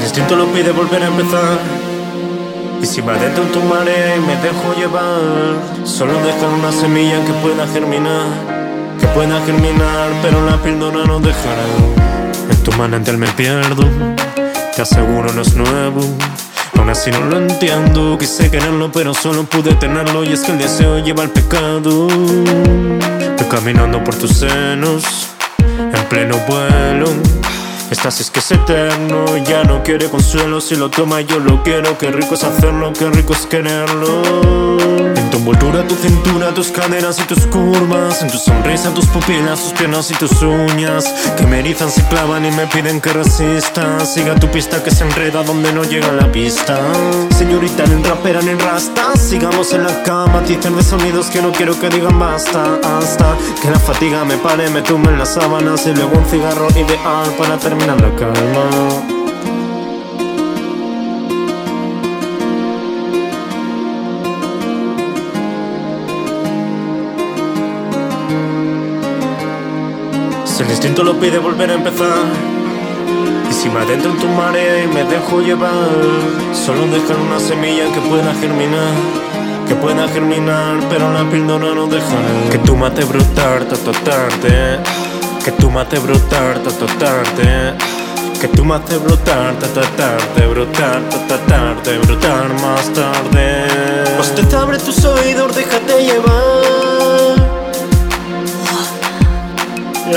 instinto lo pide volver a empezar. Y si va dentro en tu marea y me dejo llevar, solo dejar una semilla que pueda germinar, que pueda germinar, pero la píldora no dejará. En tu manantial me pierdo, te aseguro no es nuevo. Aún así no lo entiendo, quise quererlo pero solo pude tenerlo y es que el deseo lleva al pecado. Voy caminando por tus senos, en pleno vuelo. Estás es que es eterno, ya no quiere consuelo. Si lo toma yo lo quiero, qué rico es hacerlo, qué rico es quererlo envoltura, tu cintura, tus caderas y tus curvas. En tu sonrisa, tus pupilas, tus piernas y tus uñas. Que me erizan, se clavan y me piden que resista. Siga tu pista que se enreda donde no llega la pista. Señorita, ni rapera ni rasta. Sigamos en la cama, dicen de sonidos que no quiero que digan basta. Hasta que la fatiga me pare, me tumbe en las sábanas Y luego un cigarro ideal para terminar termina la calma. El instinto lo pide volver a empezar Y si me adentro en tu marea y me dejo llevar Solo dejar una semilla que pueda germinar Que pueda germinar pero la píldora no dejará Que tú mate brotar, ta tarde que tú haces brotar, ta tarde. Que tú me haces brotar, ta tarde, brotar, ta tarde, brotar más tarde. Usted abre tus oídos, déjate llevar.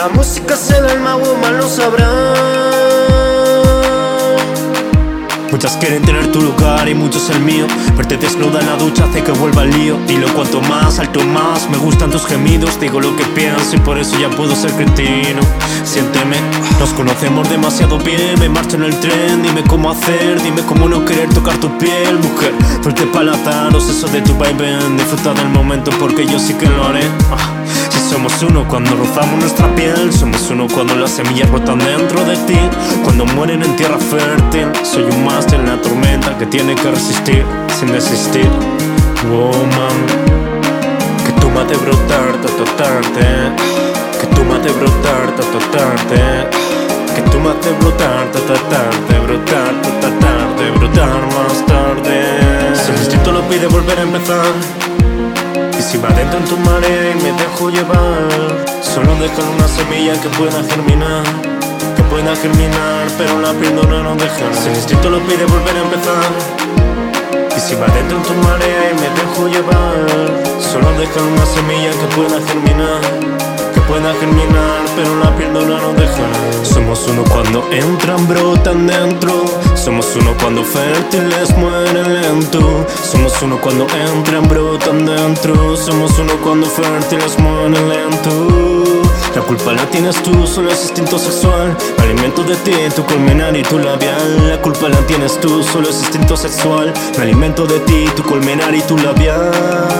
La música se el alma, woman lo sabrá. Muchas quieren tener tu lugar y muchos el mío. Verte desnuda en la ducha hace que vuelva el lío. Y lo cuanto más, alto más, me gustan tus gemidos. Digo lo que pienso y por eso ya puedo ser cretino. Siénteme, nos conocemos demasiado bien. Me marcho en el tren, dime cómo hacer, dime cómo no querer tocar tu piel, mujer. Fuerte palataros, eso de tu vibe. Disfruta del momento porque yo sí que lo haré. Somos uno cuando rozamos nuestra piel, somos uno cuando las semillas brotan dentro de ti, cuando mueren en tierra fértil. Soy un máster en la tormenta que tiene que resistir sin desistir. Woman, que tú haces brotar, ta tarde, que tú haces brotar, ta tarde, que tú haces brotar, ta tarde, brotar, ta tarde, brotar más tarde. Si el instinto lo pide volver a empezar. Si va dentro en tu marea y me dejo llevar, solo dejar una semilla que pueda germinar, que pueda germinar, pero la píldora no deja. Si el instinto lo pide volver a empezar. Y si va dentro en tu marea y me dejo llevar, solo dejar una semilla que pueda germinar pueda germinar, pero la píldora no deja. Somos uno cuando entran, brotan dentro. Somos uno cuando fértiles mueren lento. Somos uno cuando entran, brotan dentro. Somos uno cuando fértiles mueren lento. La culpa la tienes tú, solo es instinto sexual. Me alimento de ti, tu colmenar y tu labial. La culpa la tienes tú, solo es instinto sexual. Me alimento de ti, tu colmenar y tu labial.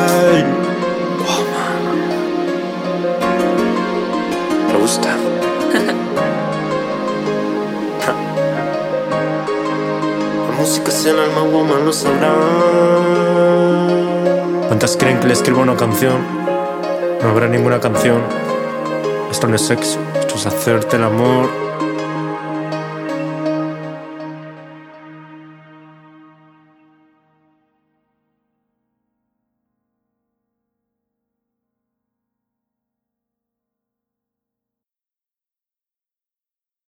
El alma, woman lo sabrá. ¿Cuántas creen que le escribo una canción? No habrá ninguna canción. Esto no es sexo, esto es hacerte el amor.